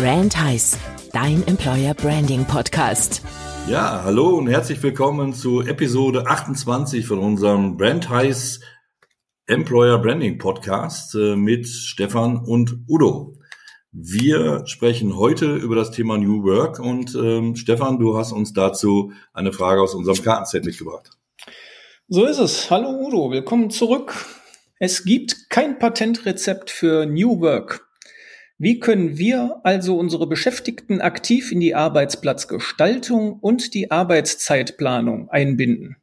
Brand Heiß, dein Employer Branding Podcast. Ja, hallo und herzlich willkommen zu Episode 28 von unserem Brand Heiß Employer Branding Podcast äh, mit Stefan und Udo. Wir sprechen heute über das Thema New Work und ähm, Stefan, du hast uns dazu eine Frage aus unserem Kartenset mitgebracht. So ist es. Hallo Udo, willkommen zurück. Es gibt kein Patentrezept für New Work. Wie können wir also unsere Beschäftigten aktiv in die Arbeitsplatzgestaltung und die Arbeitszeitplanung einbinden?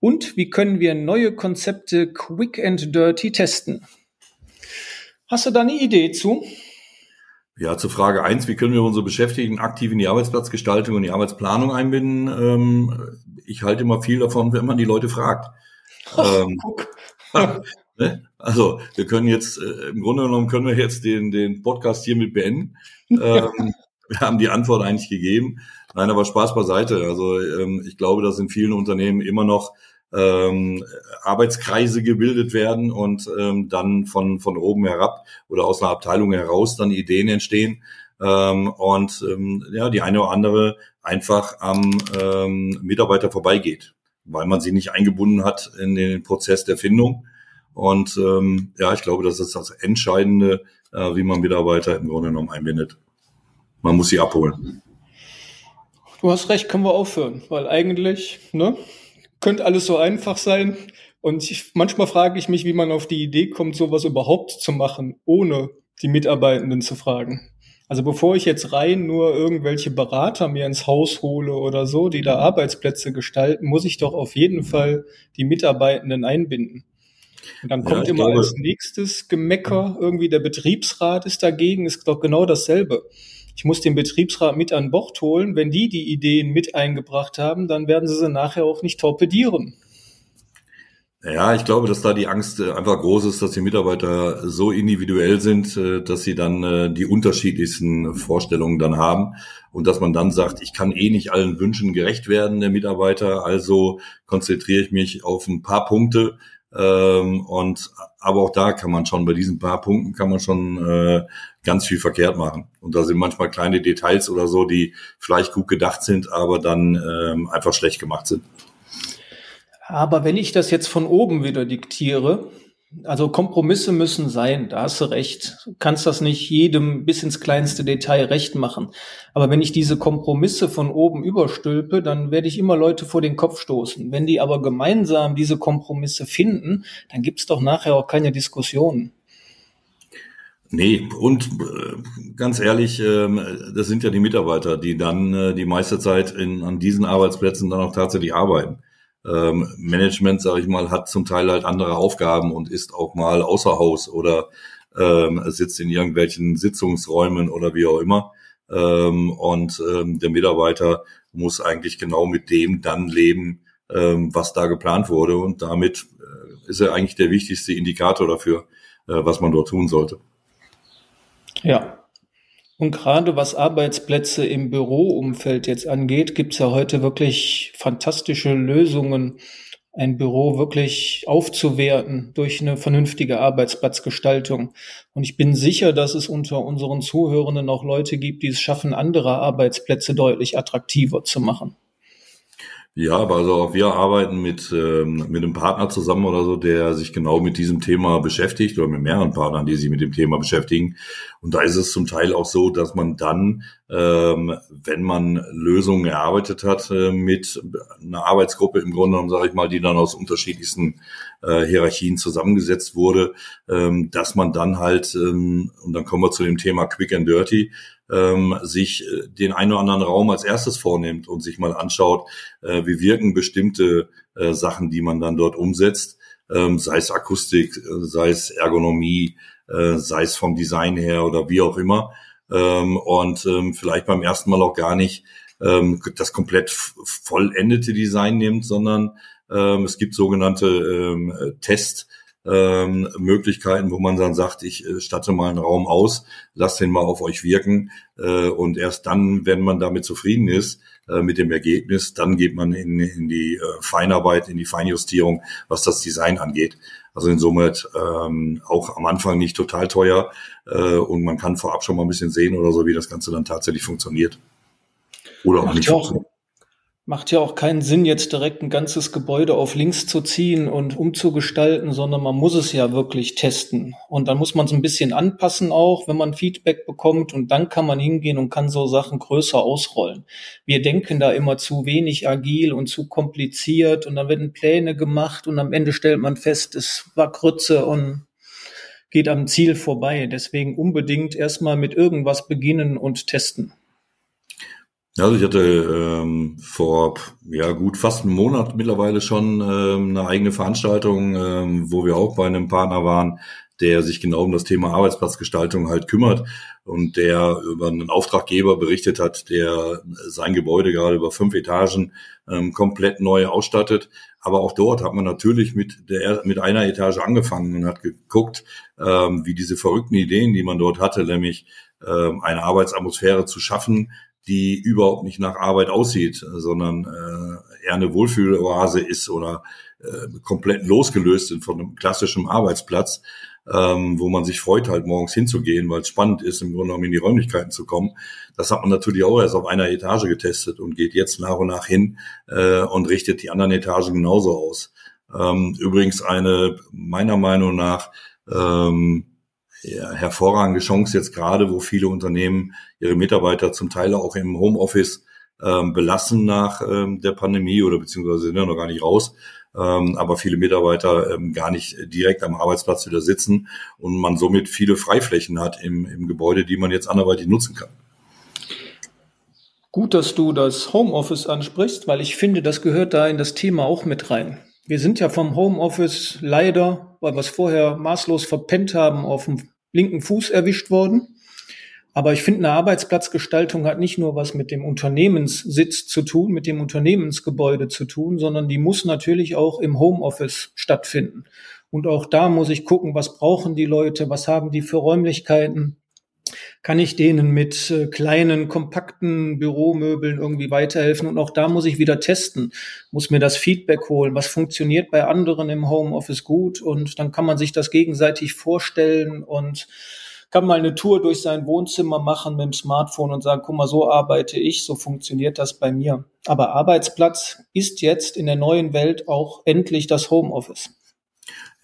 Und wie können wir neue Konzepte quick and dirty testen? Hast du da eine Idee zu? Ja, zur Frage eins: wie können wir unsere Beschäftigten aktiv in die Arbeitsplatzgestaltung und die Arbeitsplanung einbinden? Ähm, ich halte immer viel davon, wenn man die Leute fragt. Oh, ähm, ne? Also wir können jetzt, äh, im Grunde genommen können wir jetzt den, den Podcast hiermit beenden. ähm, wir haben die Antwort eigentlich gegeben. Nein, aber Spaß beiseite. Also ähm, ich glaube, dass in vielen Unternehmen immer noch ähm, Arbeitskreise gebildet werden und ähm, dann von, von oben herab oder aus einer Abteilung heraus dann Ideen entstehen. Ähm, und ähm, ja, die eine oder andere einfach am ähm, Mitarbeiter vorbeigeht, weil man sie nicht eingebunden hat in den Prozess der Findung. Und ähm, ja, ich glaube, das ist das Entscheidende, äh, wie man Mitarbeiter im Grunde genommen einbindet. Man muss sie abholen. Du hast recht, können wir aufhören, weil eigentlich, ne, könnte alles so einfach sein. Und ich, manchmal frage ich mich, wie man auf die Idee kommt, sowas überhaupt zu machen, ohne die Mitarbeitenden zu fragen. Also bevor ich jetzt rein nur irgendwelche Berater mir ins Haus hole oder so, die da Arbeitsplätze gestalten, muss ich doch auf jeden Fall die Mitarbeitenden einbinden. Und dann kommt ja, immer glaube, als nächstes Gemecker, irgendwie der Betriebsrat ist dagegen, ist doch genau dasselbe. Ich muss den Betriebsrat mit an Bord holen. Wenn die die Ideen mit eingebracht haben, dann werden sie sie nachher auch nicht torpedieren. Ja, ich glaube, dass da die Angst äh, einfach groß ist, dass die Mitarbeiter so individuell sind, äh, dass sie dann äh, die unterschiedlichsten Vorstellungen dann haben und dass man dann sagt, ich kann eh nicht allen Wünschen gerecht werden der Mitarbeiter, also konzentriere ich mich auf ein paar Punkte, ähm, und aber auch da kann man schon bei diesen paar Punkten kann man schon äh, ganz viel verkehrt machen. Und da sind manchmal kleine Details oder so, die vielleicht gut gedacht sind, aber dann ähm, einfach schlecht gemacht sind. Aber wenn ich das jetzt von oben wieder diktiere, also Kompromisse müssen sein, da hast du recht. Du kannst das nicht jedem bis ins kleinste Detail recht machen. Aber wenn ich diese Kompromisse von oben überstülpe, dann werde ich immer Leute vor den Kopf stoßen. Wenn die aber gemeinsam diese Kompromisse finden, dann gibt's doch nachher auch keine Diskussionen. Nee, und äh, ganz ehrlich, ähm, das sind ja die Mitarbeiter, die dann äh, die meiste Zeit in, an diesen Arbeitsplätzen dann auch tatsächlich arbeiten ähm, Management, sage ich mal, hat zum Teil halt andere Aufgaben und ist auch mal außer Haus oder ähm, sitzt in irgendwelchen Sitzungsräumen oder wie auch immer. Ähm, und ähm, der Mitarbeiter muss eigentlich genau mit dem dann leben, ähm, was da geplant wurde. Und damit äh, ist er eigentlich der wichtigste Indikator dafür, äh, was man dort tun sollte. Ja, und gerade was Arbeitsplätze im Büroumfeld jetzt angeht, gibt es ja heute wirklich fantastische Lösungen, ein Büro wirklich aufzuwerten durch eine vernünftige Arbeitsplatzgestaltung. Und ich bin sicher, dass es unter unseren Zuhörenden auch Leute gibt, die es schaffen, andere Arbeitsplätze deutlich attraktiver zu machen. Ja, aber also auch wir arbeiten mit, ähm, mit einem Partner zusammen oder so, der sich genau mit diesem Thema beschäftigt oder mit mehreren Partnern, die sich mit dem Thema beschäftigen. Und da ist es zum Teil auch so, dass man dann, ähm, wenn man Lösungen erarbeitet hat, äh, mit einer Arbeitsgruppe im Grunde genommen, sage ich mal, die dann aus unterschiedlichsten äh, Hierarchien zusammengesetzt wurde, ähm, dass man dann halt, ähm, und dann kommen wir zu dem Thema Quick and Dirty, ähm, sich äh, den einen oder anderen Raum als erstes vornimmt und sich mal anschaut, äh, wie wirken bestimmte äh, Sachen, die man dann dort umsetzt, ähm, sei es Akustik, äh, sei es Ergonomie, äh, sei es vom Design her oder wie auch immer. Ähm, und ähm, vielleicht beim ersten Mal auch gar nicht ähm, das komplett vollendete Design nimmt, sondern ähm, es gibt sogenannte ähm, Test- ähm, Möglichkeiten, wo man dann sagt, ich äh, statte mal einen Raum aus, lasst den mal auf euch wirken äh, und erst dann, wenn man damit zufrieden ist äh, mit dem Ergebnis, dann geht man in, in die äh, Feinarbeit, in die Feinjustierung, was das Design angeht. Also insoweit ähm, auch am Anfang nicht total teuer äh, und man kann vorab schon mal ein bisschen sehen oder so, wie das Ganze dann tatsächlich funktioniert. Oder auch nicht. Auch, Macht ja auch keinen Sinn, jetzt direkt ein ganzes Gebäude auf links zu ziehen und umzugestalten, sondern man muss es ja wirklich testen. Und dann muss man es ein bisschen anpassen auch, wenn man Feedback bekommt. Und dann kann man hingehen und kann so Sachen größer ausrollen. Wir denken da immer zu wenig agil und zu kompliziert. Und dann werden Pläne gemacht und am Ende stellt man fest, es war Krütze und geht am Ziel vorbei. Deswegen unbedingt erstmal mit irgendwas beginnen und testen. Also ich hatte ähm, vor ja gut fast einem Monat mittlerweile schon ähm, eine eigene Veranstaltung, ähm, wo wir auch bei einem Partner waren, der sich genau um das Thema Arbeitsplatzgestaltung halt kümmert und der über einen Auftraggeber berichtet hat, der sein Gebäude gerade über fünf Etagen ähm, komplett neu ausstattet. Aber auch dort hat man natürlich mit der mit einer Etage angefangen und hat geguckt, ähm, wie diese verrückten Ideen, die man dort hatte, nämlich ähm, eine Arbeitsatmosphäre zu schaffen, die überhaupt nicht nach Arbeit aussieht, sondern äh, eher eine Wohlfühloase ist oder äh, komplett losgelöst sind von einem klassischen Arbeitsplatz, ähm, wo man sich freut, halt morgens hinzugehen, weil es spannend ist, im Grunde genommen in die Räumlichkeiten zu kommen. Das hat man natürlich auch erst auf einer Etage getestet und geht jetzt nach und nach hin äh, und richtet die anderen Etagen genauso aus. Ähm, übrigens eine meiner Meinung nach ähm, hervorragende Chance jetzt gerade, wo viele Unternehmen ihre Mitarbeiter zum Teil auch im Homeoffice ähm, belassen nach ähm, der Pandemie oder beziehungsweise sind ja noch gar nicht raus, ähm, aber viele Mitarbeiter ähm, gar nicht direkt am Arbeitsplatz wieder sitzen und man somit viele Freiflächen hat im, im Gebäude, die man jetzt anderweitig nutzen kann. Gut, dass du das Homeoffice ansprichst, weil ich finde, das gehört da in das Thema auch mit rein. Wir sind ja vom Homeoffice leider, weil wir es vorher maßlos verpennt haben, auf dem linken Fuß erwischt worden. Aber ich finde, eine Arbeitsplatzgestaltung hat nicht nur was mit dem Unternehmenssitz zu tun, mit dem Unternehmensgebäude zu tun, sondern die muss natürlich auch im Homeoffice stattfinden. Und auch da muss ich gucken, was brauchen die Leute, was haben die für Räumlichkeiten, kann ich denen mit äh, kleinen, kompakten Büromöbeln irgendwie weiterhelfen. Und auch da muss ich wieder testen, muss mir das Feedback holen, was funktioniert bei anderen im Homeoffice gut. Und dann kann man sich das gegenseitig vorstellen und kann mal eine Tour durch sein Wohnzimmer machen mit dem Smartphone und sagen, guck mal, so arbeite ich, so funktioniert das bei mir. Aber Arbeitsplatz ist jetzt in der neuen Welt auch endlich das Homeoffice.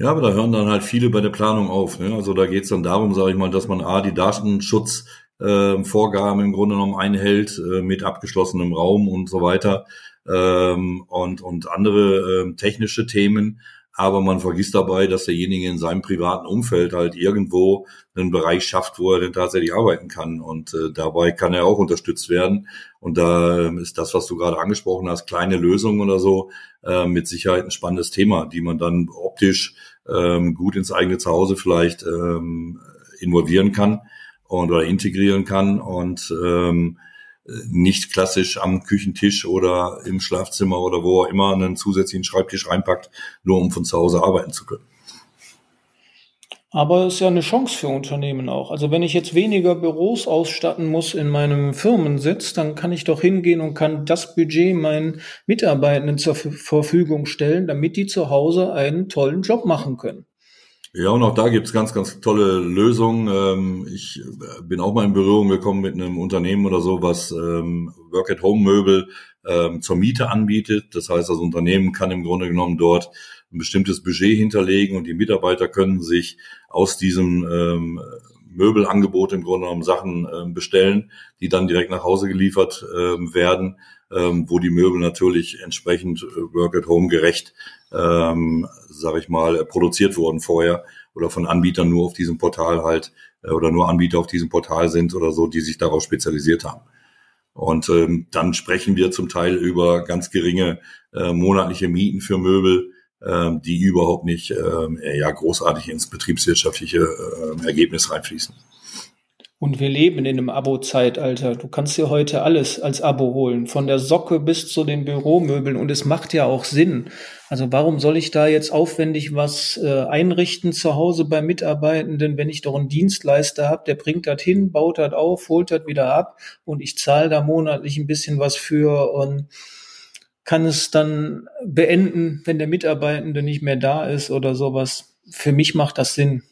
Ja, aber da hören dann halt viele bei der Planung auf. Ne? Also da geht es dann darum, sage ich mal, dass man A, die Datenschutzvorgaben äh, im Grunde genommen einhält äh, mit abgeschlossenem Raum und so weiter ähm, und, und andere äh, technische Themen. Aber man vergisst dabei, dass derjenige in seinem privaten Umfeld halt irgendwo einen Bereich schafft, wo er denn tatsächlich arbeiten kann. Und äh, dabei kann er auch unterstützt werden. Und da äh, ist das, was du gerade angesprochen hast, kleine Lösungen oder so, äh, mit Sicherheit ein spannendes Thema, die man dann optisch ähm, gut ins eigene Zuhause vielleicht ähm, involvieren kann und oder integrieren kann und ähm, nicht klassisch am Küchentisch oder im Schlafzimmer oder wo auch immer einen zusätzlichen Schreibtisch reinpackt, nur um von zu Hause arbeiten zu können. Aber es ist ja eine Chance für Unternehmen auch. Also wenn ich jetzt weniger Büros ausstatten muss in meinem Firmensitz, dann kann ich doch hingehen und kann das Budget meinen Mitarbeitenden zur Verfügung stellen, damit die zu Hause einen tollen Job machen können. Ja, und auch da gibt's ganz, ganz tolle Lösungen. Ähm, ich bin auch mal in Berührung gekommen mit einem Unternehmen oder so, was ähm, Work-at-Home-Möbel ähm, zur Miete anbietet. Das heißt, das Unternehmen kann im Grunde genommen dort ein bestimmtes Budget hinterlegen und die Mitarbeiter können sich aus diesem Möbelangebot im Grunde genommen Sachen bestellen, die dann direkt nach Hause geliefert werden, wo die Möbel natürlich entsprechend äh, Work at Home gerecht, ähm, sage ich mal, produziert wurden vorher oder von Anbietern nur auf diesem Portal halt äh, oder nur Anbieter auf diesem Portal sind oder so, die sich darauf spezialisiert haben. Und ähm, dann sprechen wir zum Teil über ganz geringe äh, monatliche Mieten für Möbel, ähm, die überhaupt nicht ähm, ja, großartig ins betriebswirtschaftliche äh, Ergebnis reinfließen. Und wir leben in einem Abo-Zeitalter. Du kannst dir heute alles als Abo holen, von der Socke bis zu den Büromöbeln. Und es macht ja auch Sinn. Also warum soll ich da jetzt aufwendig was äh, einrichten zu Hause bei Mitarbeitenden, wenn ich doch einen Dienstleister habe, der bringt das hin, baut das auf, holt das wieder ab und ich zahle da monatlich ein bisschen was für und kann es dann beenden, wenn der Mitarbeitende nicht mehr da ist oder sowas. für mich macht das Sinn.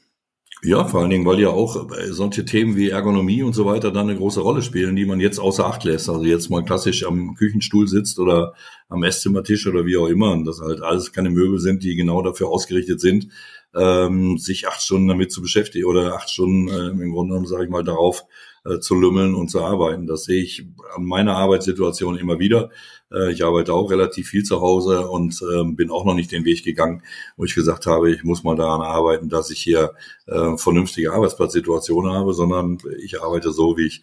Ja, vor allen Dingen, weil ja auch solche Themen wie Ergonomie und so weiter dann eine große Rolle spielen, die man jetzt außer Acht lässt. Also jetzt mal klassisch am Küchenstuhl sitzt oder am Esszimmertisch oder wie auch immer. Und das halt alles keine Möbel sind, die genau dafür ausgerichtet sind, ähm, sich acht Stunden damit zu beschäftigen oder acht Stunden äh, im Grunde genommen, sage ich mal, darauf äh, zu lümmeln und zu arbeiten. Das sehe ich an meiner Arbeitssituation immer wieder. Äh, ich arbeite auch relativ viel zu Hause und äh, bin auch noch nicht den Weg gegangen, wo ich gesagt habe, ich muss mal daran arbeiten, dass ich hier äh, vernünftige Arbeitsplatzsituationen habe, sondern ich arbeite so, wie ich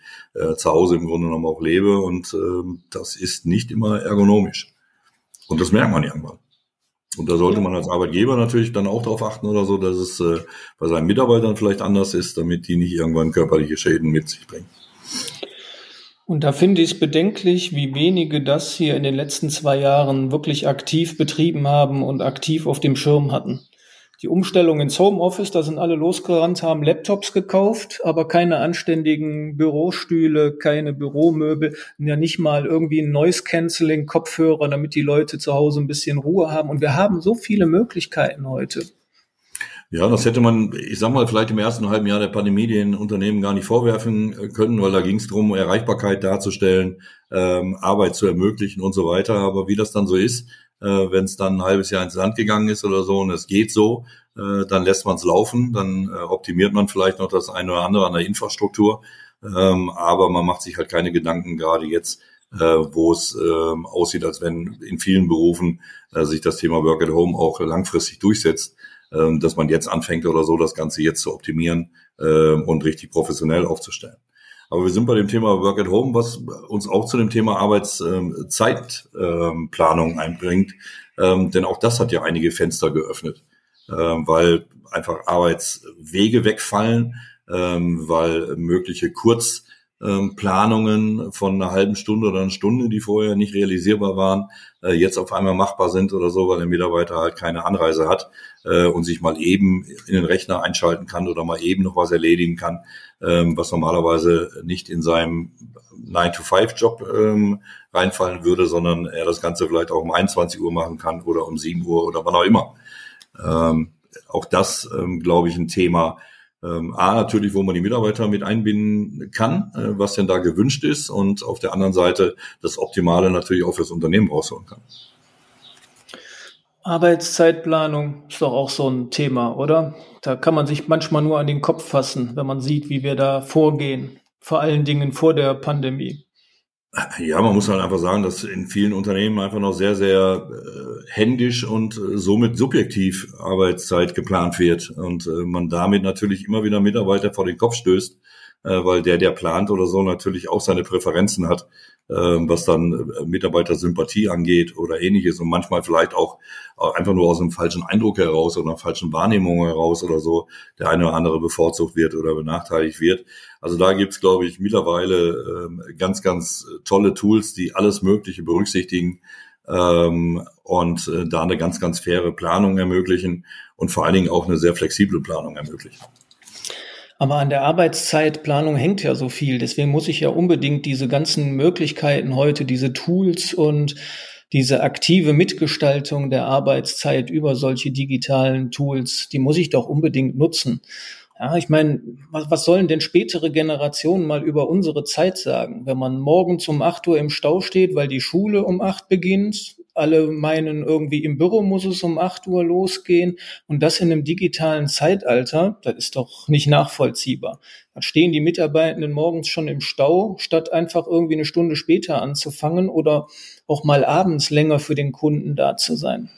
zu Hause im Grunde genommen auch lebe und äh, das ist nicht immer ergonomisch. Und das merkt man irgendwann. Und da sollte man als Arbeitgeber natürlich dann auch darauf achten oder so, dass es äh, bei seinen Mitarbeitern vielleicht anders ist, damit die nicht irgendwann körperliche Schäden mit sich bringen. Und da finde ich es bedenklich, wie wenige das hier in den letzten zwei Jahren wirklich aktiv betrieben haben und aktiv auf dem Schirm hatten die Umstellung ins Homeoffice, da sind alle losgerannt, haben Laptops gekauft, aber keine anständigen Bürostühle, keine Büromöbel, ja nicht mal irgendwie ein Noise Cancelling Kopfhörer, damit die Leute zu Hause ein bisschen Ruhe haben. Und wir haben so viele Möglichkeiten heute. Ja, das hätte man, ich sag mal, vielleicht im ersten halben Jahr der Pandemie den Unternehmen gar nicht vorwerfen können, weil da ging es darum, Erreichbarkeit darzustellen, ähm, Arbeit zu ermöglichen und so weiter. Aber wie das dann so ist, äh, wenn es dann ein halbes Jahr ins Land gegangen ist oder so und es geht so, äh, dann lässt man es laufen, dann äh, optimiert man vielleicht noch das eine oder andere an der Infrastruktur, ähm, aber man macht sich halt keine Gedanken gerade jetzt, äh, wo es äh, aussieht, als wenn in vielen Berufen äh, sich das Thema Work at Home auch langfristig durchsetzt, äh, dass man jetzt anfängt oder so, das Ganze jetzt zu optimieren äh, und richtig professionell aufzustellen. Aber wir sind bei dem Thema Work at Home, was uns auch zu dem Thema Arbeitszeitplanung einbringt. Ähm, denn auch das hat ja einige Fenster geöffnet, ähm, weil einfach Arbeitswege wegfallen, ähm, weil mögliche Kurzplanungen von einer halben Stunde oder einer Stunde, die vorher nicht realisierbar waren, äh, jetzt auf einmal machbar sind oder so, weil der Mitarbeiter halt keine Anreise hat äh, und sich mal eben in den Rechner einschalten kann oder mal eben noch was erledigen kann ähm, was normalerweise nicht in seinem 9-to-5-Job ähm, reinfallen würde, sondern er das Ganze vielleicht auch um 21 Uhr machen kann oder um 7 Uhr oder wann auch immer. Ähm, auch das, ähm, glaube ich, ein Thema. Ähm, A, natürlich, wo man die Mitarbeiter mit einbinden kann, äh, was denn da gewünscht ist und auf der anderen Seite das Optimale natürlich auch fürs Unternehmen rausholen kann. Arbeitszeitplanung ist doch auch so ein Thema, oder? Da kann man sich manchmal nur an den Kopf fassen, wenn man sieht, wie wir da vorgehen. Vor allen Dingen vor der Pandemie. Ja, man muss halt einfach sagen, dass in vielen Unternehmen einfach noch sehr, sehr äh, händisch und äh, somit subjektiv Arbeitszeit geplant wird und äh, man damit natürlich immer wieder Mitarbeiter vor den Kopf stößt, weil der, der plant oder so, natürlich auch seine Präferenzen hat, äh, was dann äh, Mitarbeitersympathie angeht oder ähnliches und manchmal vielleicht auch einfach nur aus einem falschen Eindruck heraus oder einer falschen Wahrnehmung heraus oder so der eine oder andere bevorzugt wird oder benachteiligt wird. Also da gibt's, glaube ich, mittlerweile ähm, ganz, ganz tolle Tools, die alles Mögliche berücksichtigen ähm, und da eine ganz, ganz faire Planung ermöglichen und vor allen Dingen auch eine sehr flexible Planung ermöglichen. Aber an der Arbeitszeitplanung hängt ja so viel. Deswegen muss ich ja unbedingt diese ganzen Möglichkeiten heute, diese Tools und diese aktive Mitgestaltung der Arbeitszeit über solche digitalen Tools, die muss ich doch unbedingt nutzen. Ja, ich meine, was, was sollen denn spätere Generationen mal über unsere Zeit sagen? Wenn man morgens um 8 Uhr im Stau steht, weil die Schule um 8 beginnt, alle meinen, irgendwie im Büro muss es um 8 Uhr losgehen und das in einem digitalen Zeitalter, das ist doch nicht nachvollziehbar. Da stehen die Mitarbeitenden morgens schon im Stau, statt einfach irgendwie eine Stunde später anzufangen oder auch mal abends länger für den Kunden da zu sein.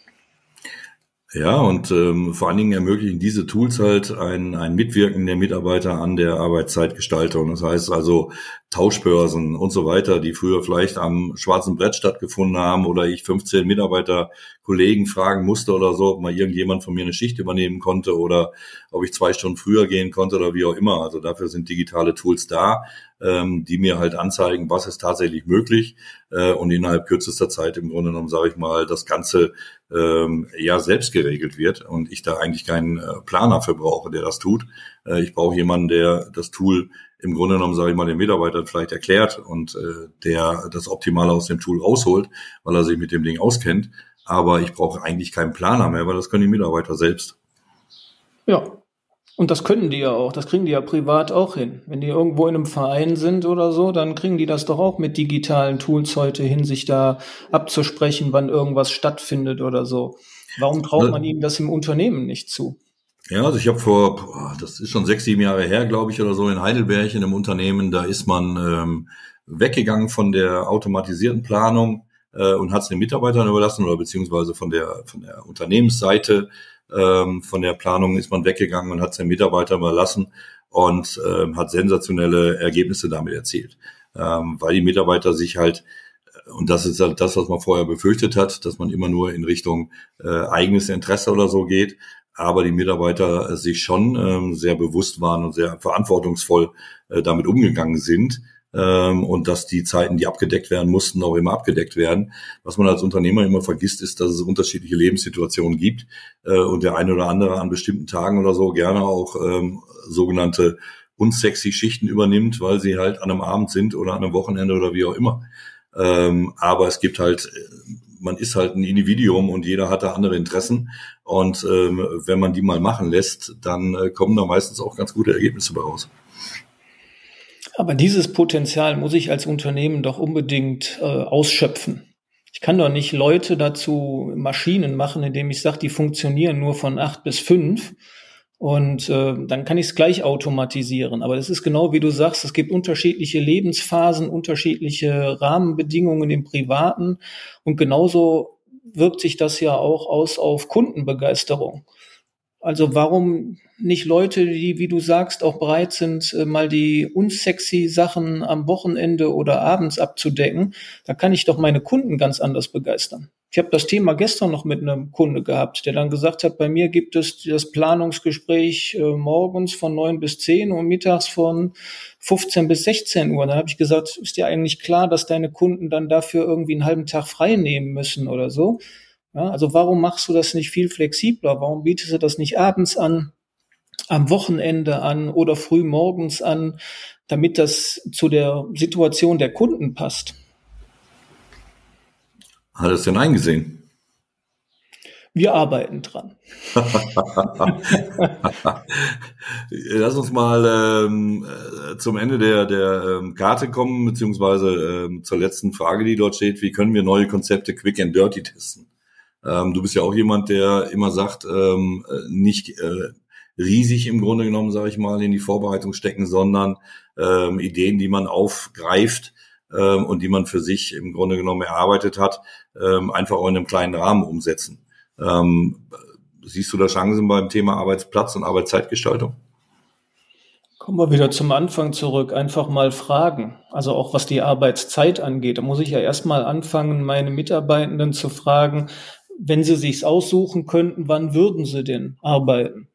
Ja, und ähm, vor allen Dingen ermöglichen diese Tools halt ein, ein Mitwirken der Mitarbeiter an der Arbeitszeitgestaltung. Das heißt also Tauschbörsen und so weiter, die früher vielleicht am schwarzen Brett stattgefunden haben oder ich 15 Mitarbeiter, Kollegen fragen musste oder so, ob mal irgendjemand von mir eine Schicht übernehmen konnte oder ob ich zwei Stunden früher gehen konnte oder wie auch immer. Also dafür sind digitale Tools da, ähm, die mir halt anzeigen, was ist tatsächlich möglich äh, und innerhalb kürzester Zeit im Grunde genommen, sage ich mal, das Ganze ähm, ja selbst geregelt wird und ich da eigentlich keinen äh, Planer für brauche, der das tut. Äh, ich brauche jemanden, der das Tool im Grunde genommen, sage ich mal, den Mitarbeitern vielleicht erklärt und äh, der das Optimale aus dem Tool rausholt, weil er sich mit dem Ding auskennt. Aber ich brauche eigentlich keinen Planer mehr, weil das können die Mitarbeiter selbst. Ja, und das können die ja auch, das kriegen die ja privat auch hin. Wenn die irgendwo in einem Verein sind oder so, dann kriegen die das doch auch mit digitalen Tools heute hin, sich da abzusprechen, wann irgendwas stattfindet oder so. Warum traut man ihnen das im Unternehmen nicht zu? Ja, also ich habe vor, das ist schon sechs, sieben Jahre her, glaube ich, oder so, in Heidelberg in einem Unternehmen, da ist man ähm, weggegangen von der automatisierten Planung äh, und hat es den Mitarbeitern überlassen oder beziehungsweise von der von der Unternehmensseite ähm, von der Planung ist man weggegangen und hat seinen Mitarbeiter überlassen und ähm, hat sensationelle Ergebnisse damit erzielt, ähm, weil die Mitarbeiter sich halt und das ist halt das, was man vorher befürchtet hat, dass man immer nur in Richtung äh, eigenes Interesse oder so geht, aber die Mitarbeiter sich schon ähm, sehr bewusst waren und sehr verantwortungsvoll äh, damit umgegangen sind ähm, und dass die Zeiten, die abgedeckt werden mussten, auch immer abgedeckt werden. Was man als Unternehmer immer vergisst, ist, dass es unterschiedliche Lebenssituationen gibt äh, und der eine oder andere an bestimmten Tagen oder so gerne auch ähm, sogenannte unsexy Schichten übernimmt, weil sie halt an einem Abend sind oder an einem Wochenende oder wie auch immer. Ähm, aber es gibt halt, man ist halt ein Individuum und jeder hat da andere Interessen. Und ähm, wenn man die mal machen lässt, dann äh, kommen da meistens auch ganz gute Ergebnisse bei raus. Aber dieses Potenzial muss ich als Unternehmen doch unbedingt äh, ausschöpfen. Ich kann doch nicht Leute dazu Maschinen machen, indem ich sage, die funktionieren nur von acht bis fünf. Und äh, dann kann ich es gleich automatisieren. Aber das ist genau wie du sagst, es gibt unterschiedliche Lebensphasen, unterschiedliche Rahmenbedingungen im Privaten. Und genauso wirkt sich das ja auch aus auf Kundenbegeisterung. Also warum nicht Leute, die, wie du sagst, auch bereit sind, äh, mal die unsexy Sachen am Wochenende oder abends abzudecken? Da kann ich doch meine Kunden ganz anders begeistern. Ich habe das Thema gestern noch mit einem Kunde gehabt, der dann gesagt hat, bei mir gibt es das Planungsgespräch äh, morgens von neun bis zehn und mittags von 15 bis 16 Uhr. Da habe ich gesagt, ist dir eigentlich klar, dass deine Kunden dann dafür irgendwie einen halben Tag frei nehmen müssen oder so? Ja, also warum machst du das nicht viel flexibler? Warum bietest du das nicht abends an, am Wochenende an oder früh morgens an, damit das zu der Situation der Kunden passt? Hat es denn eingesehen? Wir arbeiten dran. Lass uns mal ähm, äh, zum Ende der, der ähm, Karte kommen, beziehungsweise ähm, zur letzten Frage, die dort steht. Wie können wir neue Konzepte quick and dirty testen? Ähm, du bist ja auch jemand, der immer sagt, ähm, nicht äh, riesig im Grunde genommen, sage ich mal, in die Vorbereitung stecken, sondern ähm, Ideen, die man aufgreift ähm, und die man für sich im Grunde genommen erarbeitet hat, ähm, einfach auch in einem kleinen Rahmen umsetzen. Ähm, siehst du da Chancen beim Thema Arbeitsplatz und Arbeitszeitgestaltung? Kommen wir wieder zum Anfang zurück. Einfach mal fragen. Also auch was die Arbeitszeit angeht. Da muss ich ja erstmal anfangen, meine Mitarbeitenden zu fragen, wenn sie sich's aussuchen könnten, wann würden sie denn arbeiten?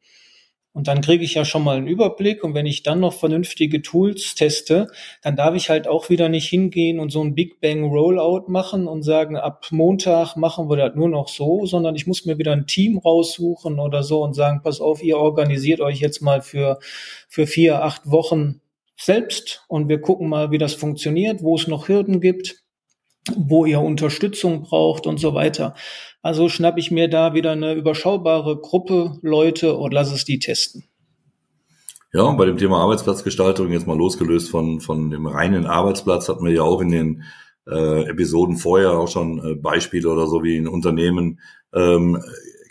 Und dann kriege ich ja schon mal einen Überblick. Und wenn ich dann noch vernünftige Tools teste, dann darf ich halt auch wieder nicht hingehen und so ein Big Bang Rollout machen und sagen, ab Montag machen wir das nur noch so, sondern ich muss mir wieder ein Team raussuchen oder so und sagen, pass auf, ihr organisiert euch jetzt mal für, für vier, acht Wochen selbst und wir gucken mal, wie das funktioniert, wo es noch Hürden gibt wo ihr Unterstützung braucht und so weiter. Also schnapp ich mir da wieder eine überschaubare Gruppe Leute und lass es die testen. Ja, und bei dem Thema Arbeitsplatzgestaltung, jetzt mal losgelöst von, von dem reinen Arbeitsplatz, hatten wir ja auch in den äh, Episoden vorher auch schon äh, Beispiele oder so wie in Unternehmen ähm,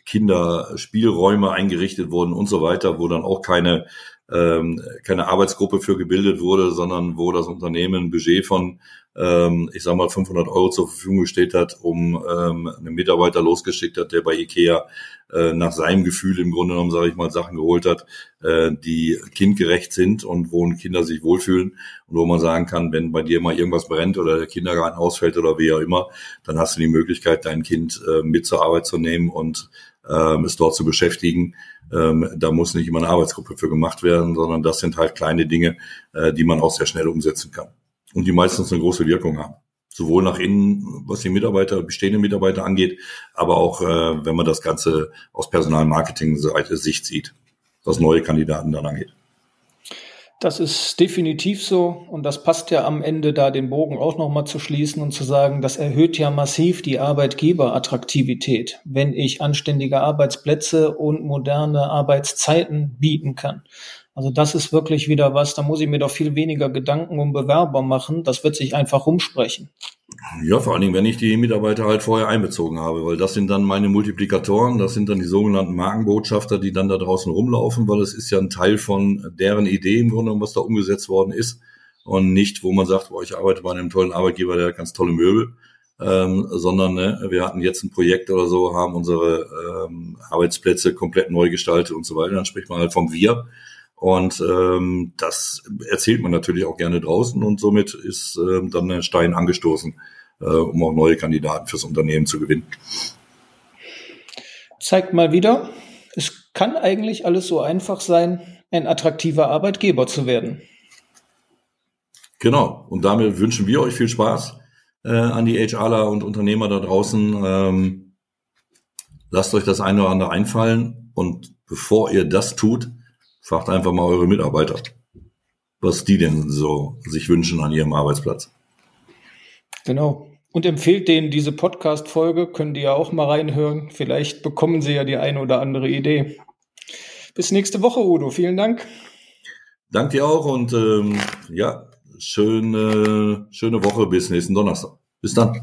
Kinderspielräume eingerichtet wurden und so weiter, wo dann auch keine ähm, keine Arbeitsgruppe für gebildet wurde, sondern wo das Unternehmen ein Budget von ähm, ich sag mal 500 Euro zur Verfügung gestellt hat, um ähm, einen Mitarbeiter losgeschickt hat, der bei Ikea äh, nach seinem Gefühl im Grunde genommen, sage ich mal, Sachen geholt hat, äh, die kindgerecht sind und wo Kinder sich wohlfühlen und wo man sagen kann, wenn bei dir mal irgendwas brennt oder der Kindergarten ausfällt oder wie auch immer, dann hast du die Möglichkeit, dein Kind äh, mit zur Arbeit zu nehmen und ähm, es dort zu beschäftigen. Ähm, da muss nicht immer eine Arbeitsgruppe für gemacht werden, sondern das sind halt kleine Dinge, äh, die man auch sehr schnell umsetzen kann und die meistens eine große Wirkung haben. Sowohl nach innen, was die Mitarbeiter, bestehende Mitarbeiter angeht, aber auch, äh, wenn man das Ganze aus Personalmarketing-Sicht sieht, was neue Kandidaten dann angeht. Das ist definitiv so und das passt ja am Ende da den Bogen auch nochmal zu schließen und zu sagen, das erhöht ja massiv die Arbeitgeberattraktivität, wenn ich anständige Arbeitsplätze und moderne Arbeitszeiten bieten kann. Also das ist wirklich wieder was, da muss ich mir doch viel weniger Gedanken um Bewerber machen. Das wird sich einfach rumsprechen. Ja, vor allen Dingen, wenn ich die Mitarbeiter halt vorher einbezogen habe, weil das sind dann meine Multiplikatoren, das sind dann die sogenannten Markenbotschafter, die dann da draußen rumlaufen, weil es ist ja ein Teil von deren Idee im Grunde, was da umgesetzt worden ist und nicht, wo man sagt, boah, ich arbeite bei einem tollen Arbeitgeber, der hat ganz tolle Möbel, ähm, sondern ne, wir hatten jetzt ein Projekt oder so, haben unsere ähm, Arbeitsplätze komplett neu gestaltet und so weiter, dann spricht man halt vom Wir und ähm, das erzählt man natürlich auch gerne draußen und somit ist ähm, dann der Stein angestoßen, äh, um auch neue Kandidaten fürs Unternehmen zu gewinnen. Zeigt mal wieder, es kann eigentlich alles so einfach sein, ein attraktiver Arbeitgeber zu werden. Genau. Und damit wünschen wir euch viel Spaß äh, an die HRler und Unternehmer da draußen. Ähm, lasst euch das eine oder andere einfallen und bevor ihr das tut, Fragt einfach mal eure Mitarbeiter, was die denn so sich wünschen an ihrem Arbeitsplatz. Genau. Und empfehlt denen diese Podcast-Folge, können die ja auch mal reinhören. Vielleicht bekommen sie ja die eine oder andere Idee. Bis nächste Woche, Udo. Vielen Dank. Dank dir auch und ähm, ja, schöne, schöne Woche bis nächsten Donnerstag. Bis dann.